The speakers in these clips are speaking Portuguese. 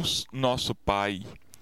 Deus, nosso Pai,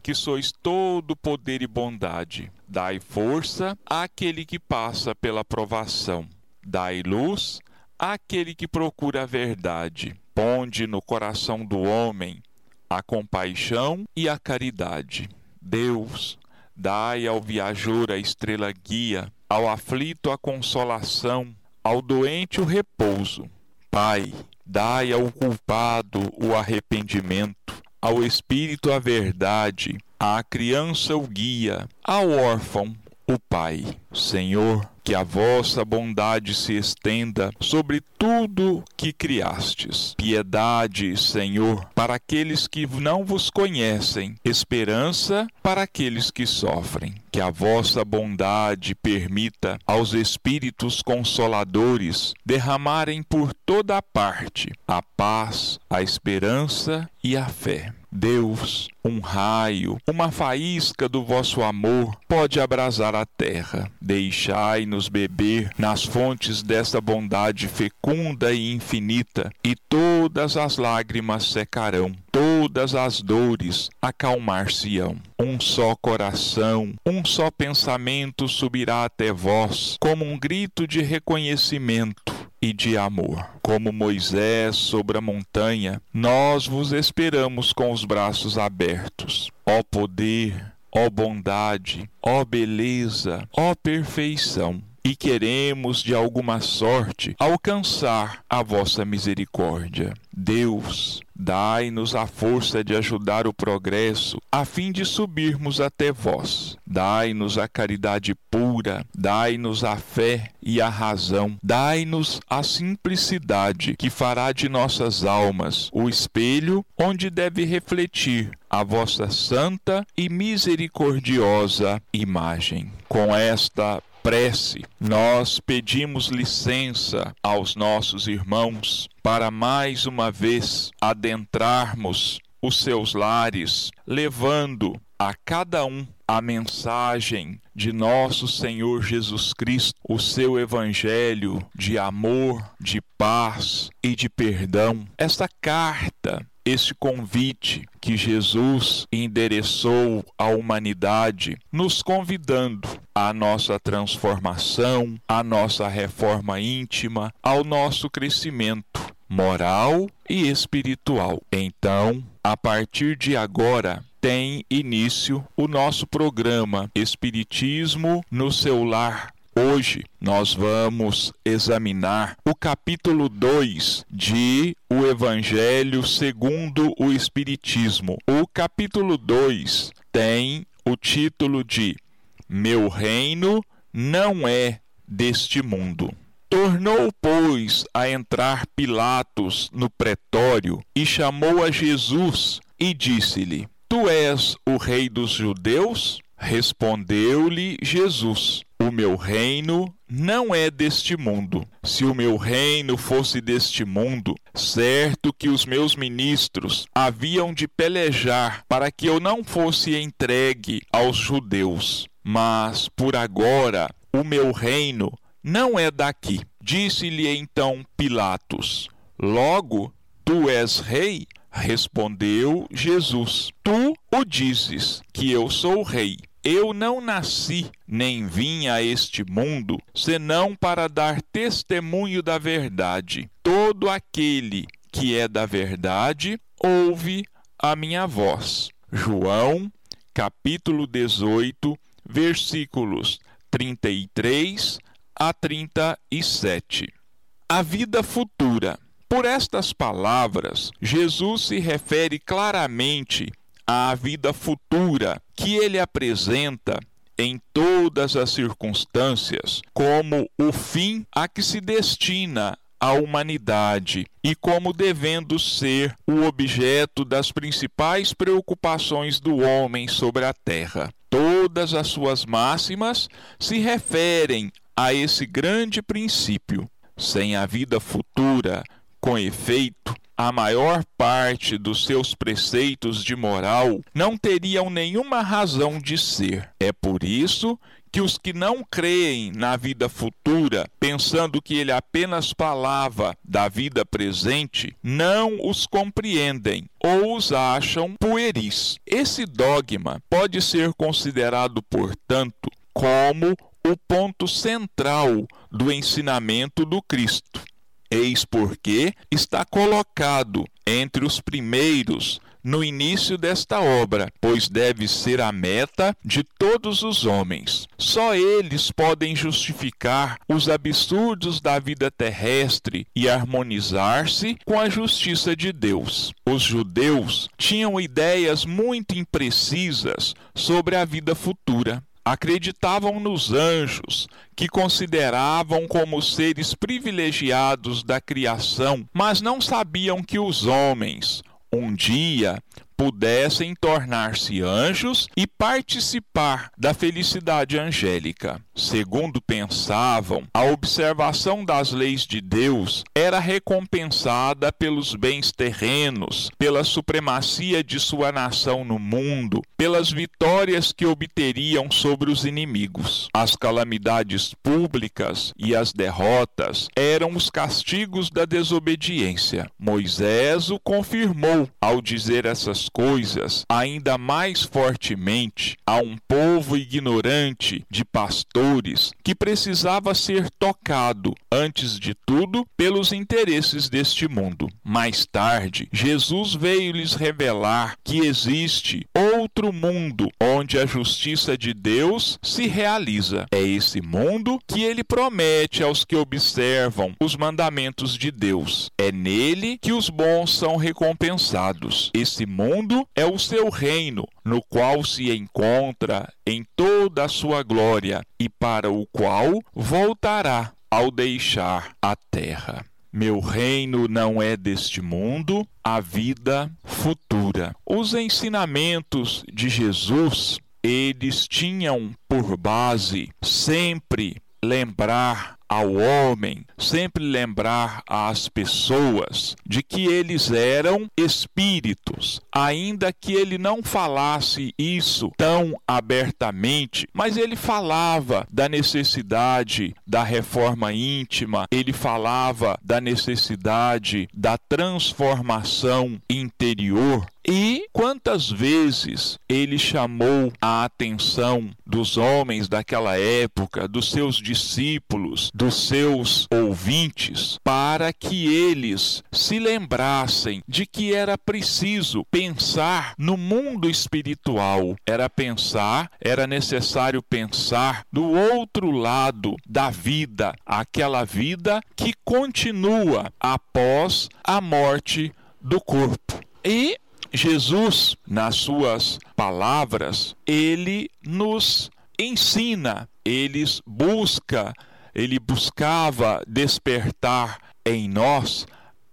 que sois todo poder e bondade, dai força àquele que passa pela provação, dai luz àquele que procura a verdade, ponde no coração do homem a compaixão e a caridade. Deus, dai ao viajor a estrela guia, ao aflito a consolação, ao doente o repouso. Pai, dai ao culpado o arrependimento, ao espírito a verdade, à criança o guia, ao órfão o Pai. Senhor, que a vossa bondade se estenda sobre tudo que criastes. Piedade, Senhor, para aqueles que não vos conhecem, esperança para aqueles que sofrem. Que a vossa bondade permita aos espíritos consoladores derramarem por toda a parte a paz, a esperança e a fé. Deus, um raio, uma faísca do vosso amor pode abrasar a terra. Deixai-nos beber nas fontes desta bondade fecunda e infinita, e todas as lágrimas secarão, todas as dores acalmar-se-ão. Um só coração, um só pensamento subirá até vós, como um grito de reconhecimento e de amor. Como Moisés sobre a montanha, nós vos esperamos com os braços abertos. Ó poder, ó bondade, ó beleza, ó perfeição e queremos de alguma sorte alcançar a vossa misericórdia. Deus, dai-nos a força de ajudar o progresso, a fim de subirmos até vós. Dai-nos a caridade pura, dai-nos a fé e a razão, dai-nos a simplicidade que fará de nossas almas o espelho onde deve refletir a vossa santa e misericordiosa imagem. Com esta prece, nós pedimos licença aos nossos irmãos para mais uma vez adentrarmos os seus lares, levando a cada um a mensagem de nosso Senhor Jesus Cristo, o seu evangelho de amor, de paz e de perdão. Esta carta este convite que Jesus endereçou à humanidade, nos convidando à nossa transformação, à nossa reforma íntima, ao nosso crescimento moral e espiritual. Então, a partir de agora, tem início o nosso programa Espiritismo no seu lar Hoje nós vamos examinar o capítulo 2 de O Evangelho segundo o Espiritismo. O capítulo 2 tem o título de Meu reino não é deste mundo. Tornou, pois, a entrar Pilatos no pretório e chamou a Jesus e disse-lhe: Tu és o rei dos judeus? Respondeu-lhe Jesus: O meu reino não é deste mundo. Se o meu reino fosse deste mundo, certo que os meus ministros haviam de pelejar para que eu não fosse entregue aos judeus. Mas por agora o meu reino não é daqui. Disse-lhe então Pilatos: Logo, tu és rei? Respondeu Jesus: Tu o dizes que eu sou rei. Eu não nasci nem vim a este mundo senão para dar testemunho da verdade. Todo aquele que é da verdade ouve a minha voz. João, capítulo 18, versículos 33 a 37. A vida futura. Por estas palavras, Jesus se refere claramente à vida futura que ele apresenta em todas as circunstâncias como o fim a que se destina a humanidade e como devendo ser o objeto das principais preocupações do homem sobre a terra. Todas as suas máximas se referem a esse grande princípio. Sem a vida futura, com efeito, a maior parte dos seus preceitos de moral não teriam nenhuma razão de ser. É por isso que os que não creem na vida futura, pensando que ele apenas falava da vida presente, não os compreendem ou os acham pueris. Esse dogma pode ser considerado, portanto, como o ponto central do ensinamento do Cristo. Eis porque está colocado entre os primeiros no início desta obra, pois deve ser a meta de todos os homens. Só eles podem justificar os absurdos da vida terrestre e harmonizar-se com a justiça de Deus. Os judeus tinham ideias muito imprecisas sobre a vida futura acreditavam nos anjos, que consideravam como seres privilegiados da criação, mas não sabiam que os homens, um dia, pudessem tornar-se anjos e participar da felicidade angélica. Segundo pensavam, a observação das leis de Deus era recompensada pelos bens terrenos, pela supremacia de sua nação no mundo, pelas vitórias que obteriam sobre os inimigos. As calamidades públicas e as derrotas eram os castigos da desobediência. Moisés o confirmou ao dizer essas coisas ainda mais fortemente a um povo ignorante de pastores que precisava ser tocado, antes de tudo, pelos interesses deste mundo. Mais tarde, Jesus veio lhes revelar que existe outro mundo onde a justiça de Deus se realiza. É esse mundo que ele promete aos que observam os mandamentos de Deus. É nele que os bons são recompensados. Esse mundo mundo é o seu reino, no qual se encontra em toda a sua glória e para o qual voltará ao deixar a terra. Meu reino não é deste mundo, a vida futura. Os ensinamentos de Jesus, eles tinham por base sempre lembrar ao homem, sempre lembrar às pessoas de que eles eram espíritos, ainda que ele não falasse isso tão abertamente, mas ele falava da necessidade da reforma íntima, ele falava da necessidade da transformação interior. E quantas vezes ele chamou a atenção dos homens daquela época, dos seus discípulos, dos seus ouvintes, para que eles se lembrassem de que era preciso pensar no mundo espiritual, era pensar, era necessário pensar do outro lado da vida, aquela vida que continua após a morte do corpo. E Jesus, nas suas palavras, ele nos ensina, ele busca, ele buscava despertar em nós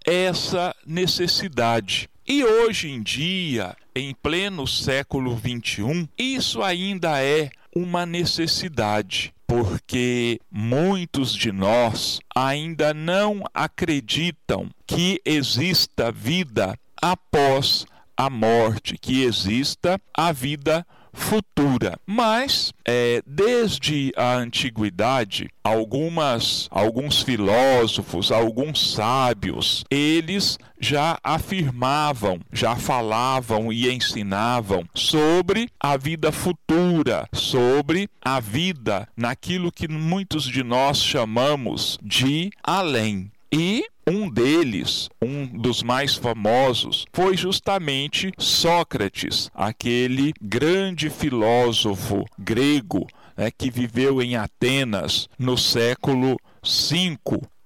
essa necessidade. E hoje em dia, em pleno século 21, isso ainda é uma necessidade, porque muitos de nós ainda não acreditam que exista vida após a morte, que exista a vida futura. Mas é, desde a antiguidade, algumas, alguns filósofos, alguns sábios, eles já afirmavam, já falavam e ensinavam sobre a vida futura, sobre a vida naquilo que muitos de nós chamamos de além. E um deles, um dos mais famosos, foi justamente Sócrates, aquele grande filósofo grego né, que viveu em Atenas no século V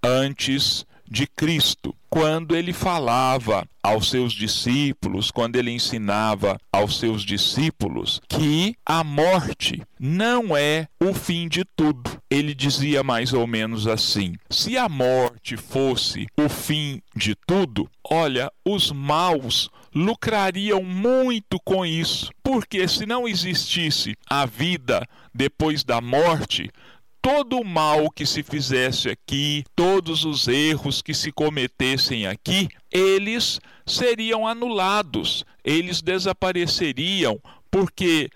antes de Cristo, quando ele falava aos seus discípulos, quando ele ensinava aos seus discípulos que a morte não é o fim de tudo. Ele dizia mais ou menos assim: se a morte fosse o fim de tudo, olha, os maus lucrariam muito com isso, porque se não existisse a vida depois da morte, todo o mal que se fizesse aqui, todos os erros que se cometessem aqui, eles seriam anulados, eles desapareceriam, porque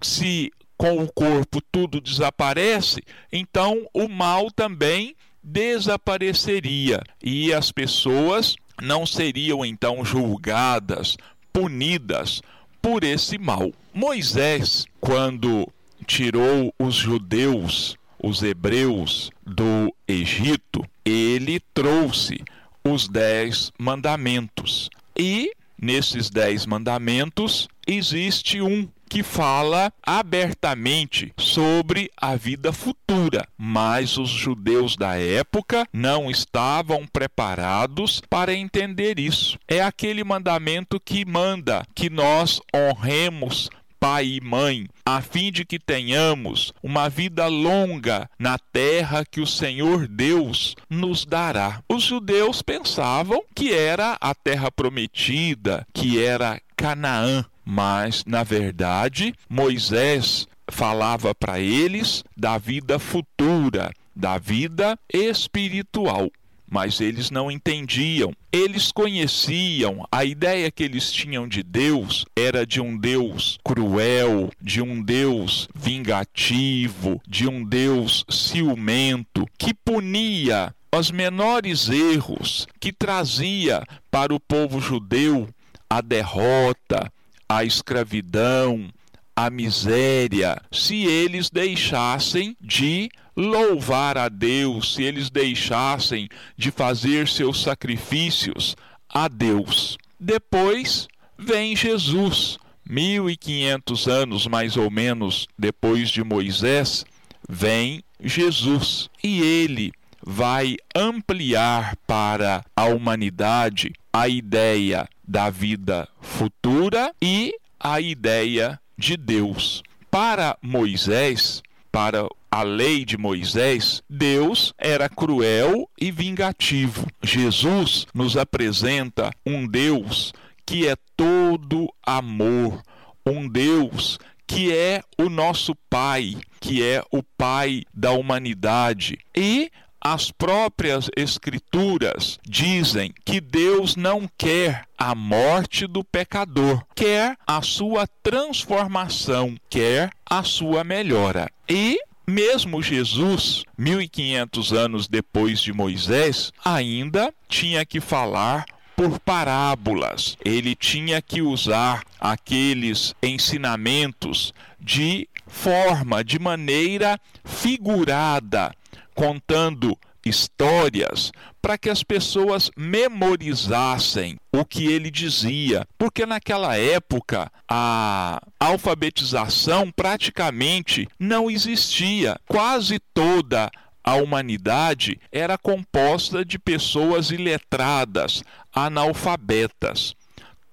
se com o corpo tudo desaparece, então o mal também desapareceria e as pessoas não seriam então julgadas, punidas por esse mal. Moisés, quando tirou os judeus, os hebreus do Egito, ele trouxe os dez mandamentos. E nesses dez mandamentos existe um que fala abertamente sobre a vida futura, mas os judeus da época não estavam preparados para entender isso. É aquele mandamento que manda que nós honremos pai e mãe, a fim de que tenhamos uma vida longa na terra que o Senhor Deus nos dará. Os judeus pensavam que era a terra prometida, que era Canaã, mas na verdade Moisés falava para eles da vida futura, da vida espiritual mas eles não entendiam. Eles conheciam, a ideia que eles tinham de Deus era de um Deus cruel, de um Deus vingativo, de um Deus ciumento, que punia os menores erros, que trazia para o povo judeu a derrota, a escravidão, a miséria, se eles deixassem de louvar a Deus, se eles deixassem de fazer seus sacrifícios a Deus. Depois vem Jesus, 1500 anos mais ou menos depois de Moisés, vem Jesus e ele vai ampliar para a humanidade a ideia da vida futura e a ideia de Deus. Para Moisés, para a lei de Moisés, Deus era cruel e vingativo. Jesus nos apresenta um Deus que é todo amor, um Deus que é o nosso Pai, que é o Pai da humanidade. E as próprias Escrituras dizem que Deus não quer a morte do pecador, quer a sua transformação, quer a sua melhora. E mesmo Jesus, 1500 anos depois de Moisés, ainda tinha que falar por parábolas. Ele tinha que usar aqueles ensinamentos de forma, de maneira figurada, contando histórias para que as pessoas memorizassem o que ele dizia, porque naquela época a alfabetização praticamente não existia. Quase toda a humanidade era composta de pessoas iletradas, analfabetas.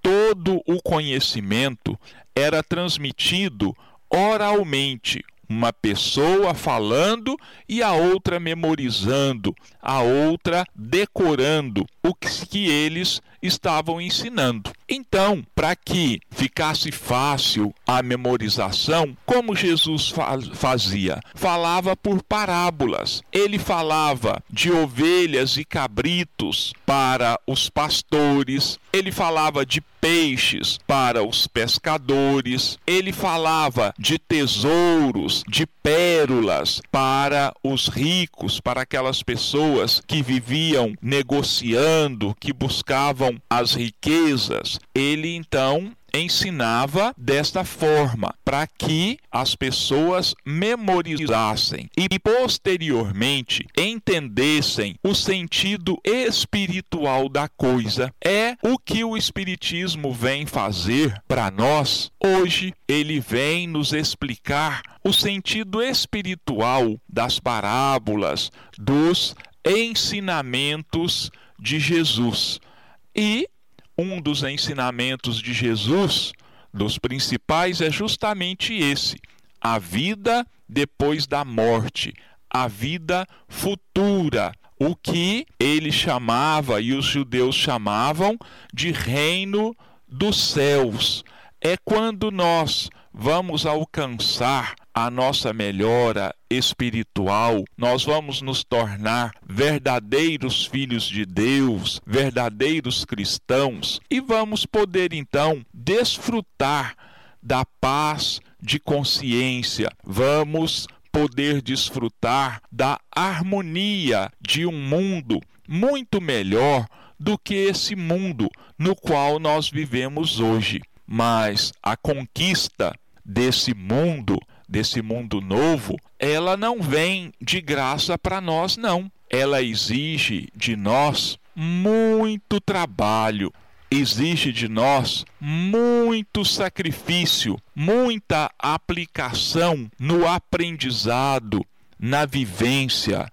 Todo o conhecimento era transmitido oralmente, uma pessoa falando e a outra memorizando, a outra decorando o que eles estavam ensinando. Então, para que ficasse fácil a memorização, como Jesus fazia? Falava por parábolas. Ele falava de ovelhas e cabritos para os pastores, ele falava de peixes para os pescadores, ele falava de tesouros, de pérolas para os ricos, para aquelas pessoas que viviam negociando, que buscavam as riquezas. Ele então ensinava desta forma, para que as pessoas memorizassem e posteriormente entendessem o sentido espiritual da coisa. É o que o Espiritismo vem fazer para nós. Hoje, ele vem nos explicar o sentido espiritual das parábolas, dos ensinamentos de Jesus. E um dos ensinamentos de Jesus, dos principais, é justamente esse: a vida depois da morte, a vida futura, o que ele chamava e os judeus chamavam de reino dos céus. É quando nós vamos alcançar a nossa melhora espiritual, nós vamos nos tornar verdadeiros filhos de Deus, verdadeiros cristãos e vamos poder então desfrutar da paz de consciência, vamos poder desfrutar da harmonia de um mundo muito melhor do que esse mundo no qual nós vivemos hoje. Mas a conquista desse mundo, desse mundo novo, ela não vem de graça para nós, não. Ela exige de nós muito trabalho, exige de nós muito sacrifício, muita aplicação no aprendizado, na vivência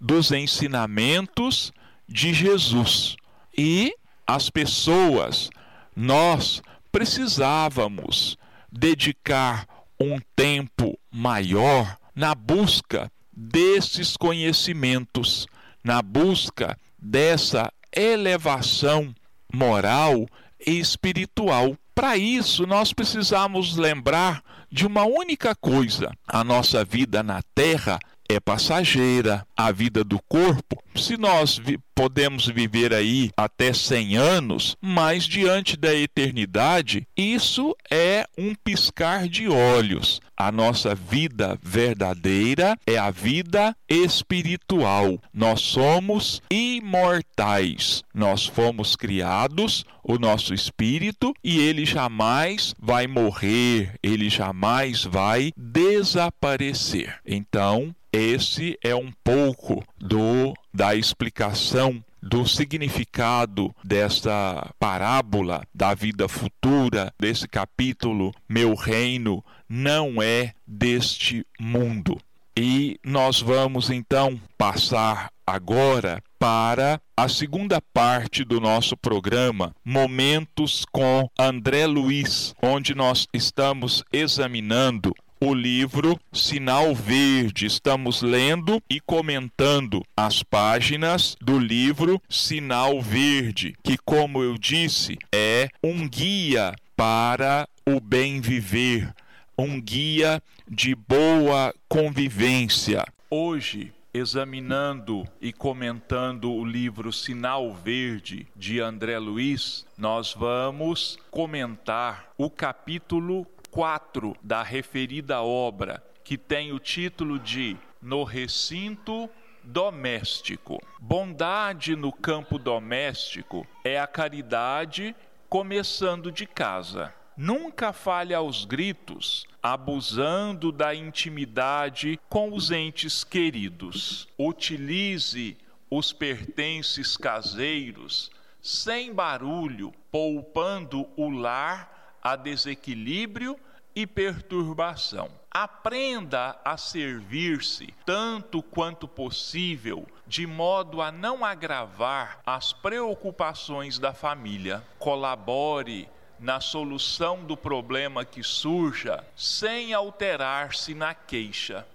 dos ensinamentos de Jesus. E as pessoas, nós precisávamos dedicar um tempo maior na busca desses conhecimentos, na busca dessa elevação moral e espiritual. Para isso, nós precisamos lembrar de uma única coisa: a nossa vida na terra é passageira, a vida do corpo. Se nós vi podemos viver aí até 100 anos, mas diante da eternidade, isso é um piscar de olhos. A nossa vida verdadeira é a vida espiritual. Nós somos imortais. Nós fomos criados, o nosso espírito, e ele jamais vai morrer, ele jamais vai desaparecer. Então, esse é um pouco do da explicação do significado desta parábola da vida futura, desse capítulo, meu reino não é deste mundo. E nós vamos então passar agora para a segunda parte do nosso programa, Momentos com André Luiz, onde nós estamos examinando o livro Sinal Verde. Estamos lendo e comentando as páginas do livro Sinal Verde, que, como eu disse, é um guia para o bem viver, um guia de boa convivência. Hoje, examinando e comentando o livro Sinal Verde de André Luiz, nós vamos comentar o capítulo 4 da referida obra, que tem o título de No Recinto Doméstico. Bondade no campo doméstico é a caridade começando de casa. Nunca fale aos gritos, abusando da intimidade com os entes queridos. Utilize os pertences caseiros sem barulho, poupando o lar a desequilíbrio e perturbação. Aprenda a servir-se tanto quanto possível, de modo a não agravar as preocupações da família. Colabore na solução do problema que surja, sem alterar-se na queixa.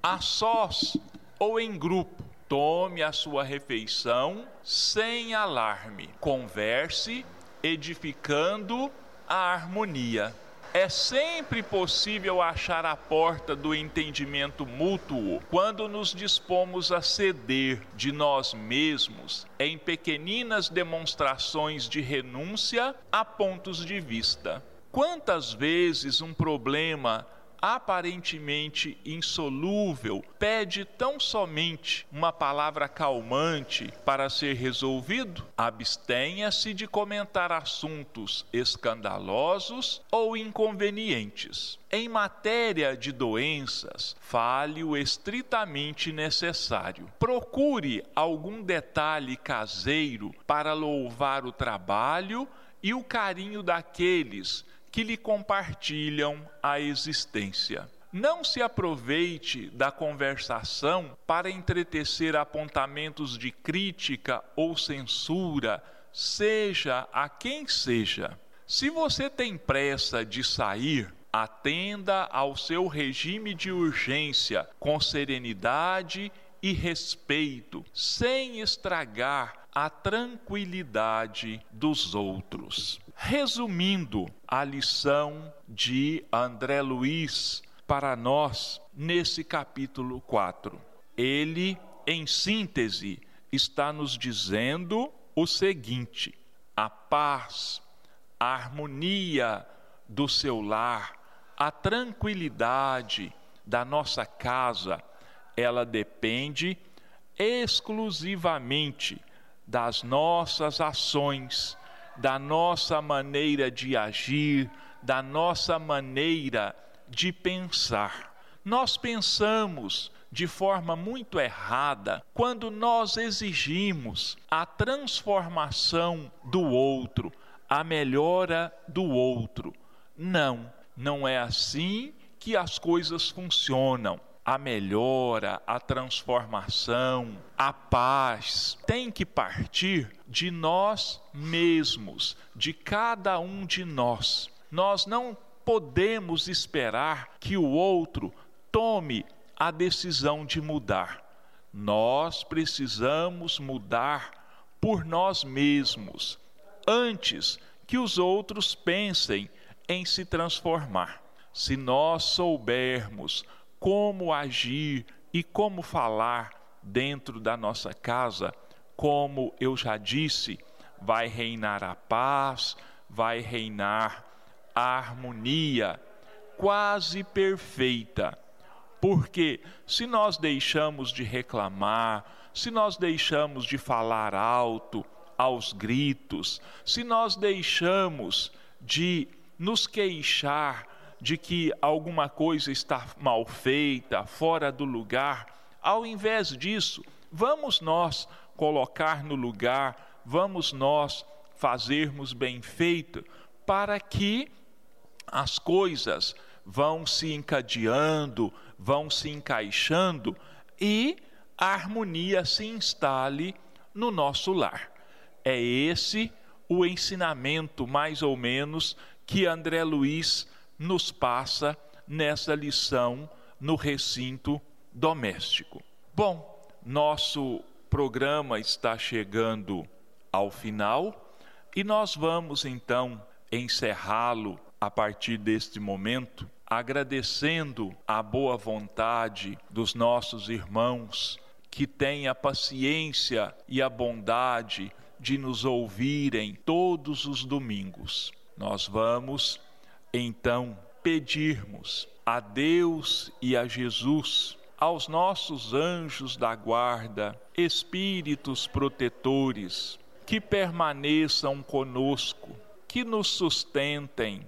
A sós ou em grupo, tome a sua refeição sem alarme. Converse, edificando a harmonia. É sempre possível achar a porta do entendimento mútuo quando nos dispomos a ceder de nós mesmos em pequeninas demonstrações de renúncia a pontos de vista. Quantas vezes um problema aparentemente insolúvel, pede tão somente uma palavra calmante para ser resolvido? Abstenha-se de comentar assuntos escandalosos ou inconvenientes. Em matéria de doenças, fale o estritamente necessário. Procure algum detalhe caseiro para louvar o trabalho e o carinho daqueles que lhe compartilham a existência. Não se aproveite da conversação para entretecer apontamentos de crítica ou censura, seja a quem seja. Se você tem pressa de sair, atenda ao seu regime de urgência com serenidade e respeito, sem estragar a tranquilidade dos outros. Resumindo a lição de André Luiz para nós nesse capítulo 4, ele, em síntese, está nos dizendo o seguinte: a paz, a harmonia do seu lar, A tranquilidade da nossa casa, ela depende exclusivamente das nossas ações, da nossa maneira de agir, da nossa maneira de pensar. Nós pensamos de forma muito errada quando nós exigimos a transformação do outro, a melhora do outro. Não, não é assim que as coisas funcionam a melhora, a transformação, a paz tem que partir de nós mesmos, de cada um de nós. Nós não podemos esperar que o outro tome a decisão de mudar. Nós precisamos mudar por nós mesmos, antes que os outros pensem em se transformar. Se nós soubermos como agir e como falar dentro da nossa casa, como eu já disse, vai reinar a paz, vai reinar a harmonia quase perfeita. Porque se nós deixamos de reclamar, se nós deixamos de falar alto, aos gritos, se nós deixamos de nos queixar de que alguma coisa está mal feita, fora do lugar. Ao invés disso, vamos nós colocar no lugar, vamos nós fazermos bem feito, para que as coisas vão se encadeando, vão se encaixando e a harmonia se instale no nosso lar. É esse o ensinamento, mais ou menos, que André Luiz nos passa nessa lição no recinto doméstico. Bom, nosso programa está chegando ao final e nós vamos então encerrá-lo a partir deste momento, agradecendo a boa vontade dos nossos irmãos que têm a paciência e a bondade de nos ouvirem todos os domingos. Nós vamos então pedirmos a Deus e a Jesus, aos nossos anjos da guarda, espíritos protetores, que permaneçam conosco, que nos sustentem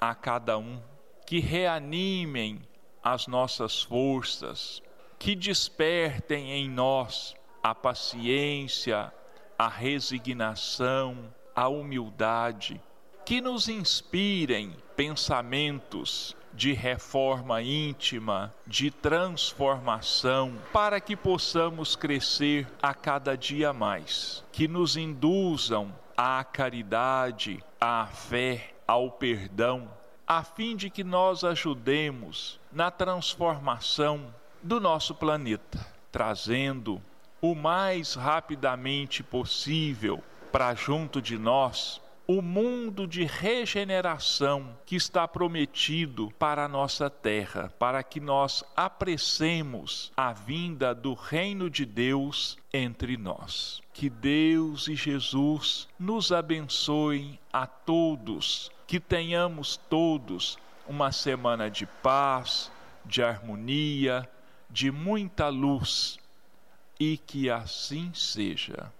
a cada um, que reanimem as nossas forças, que despertem em nós a paciência, a resignação, a humildade que nos inspirem pensamentos de reforma íntima, de transformação, para que possamos crescer a cada dia mais, que nos induzam à caridade, à fé, ao perdão, a fim de que nós ajudemos na transformação do nosso planeta, trazendo o mais rapidamente possível para junto de nós o mundo de regeneração que está prometido para a nossa terra, para que nós apressemos a vinda do reino de Deus entre nós. Que Deus e Jesus nos abençoem a todos, que tenhamos todos uma semana de paz, de harmonia, de muita luz e que assim seja.